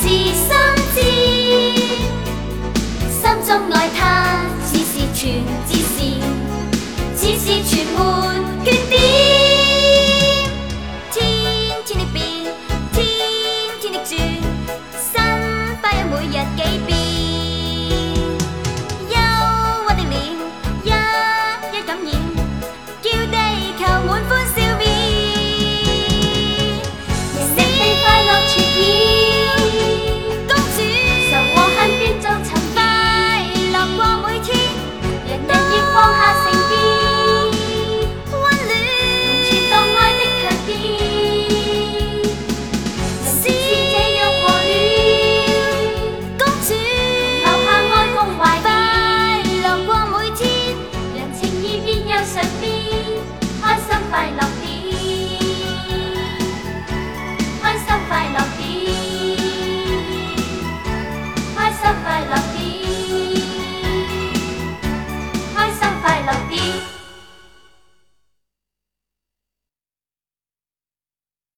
自心知，心中爱他，只是全知。I love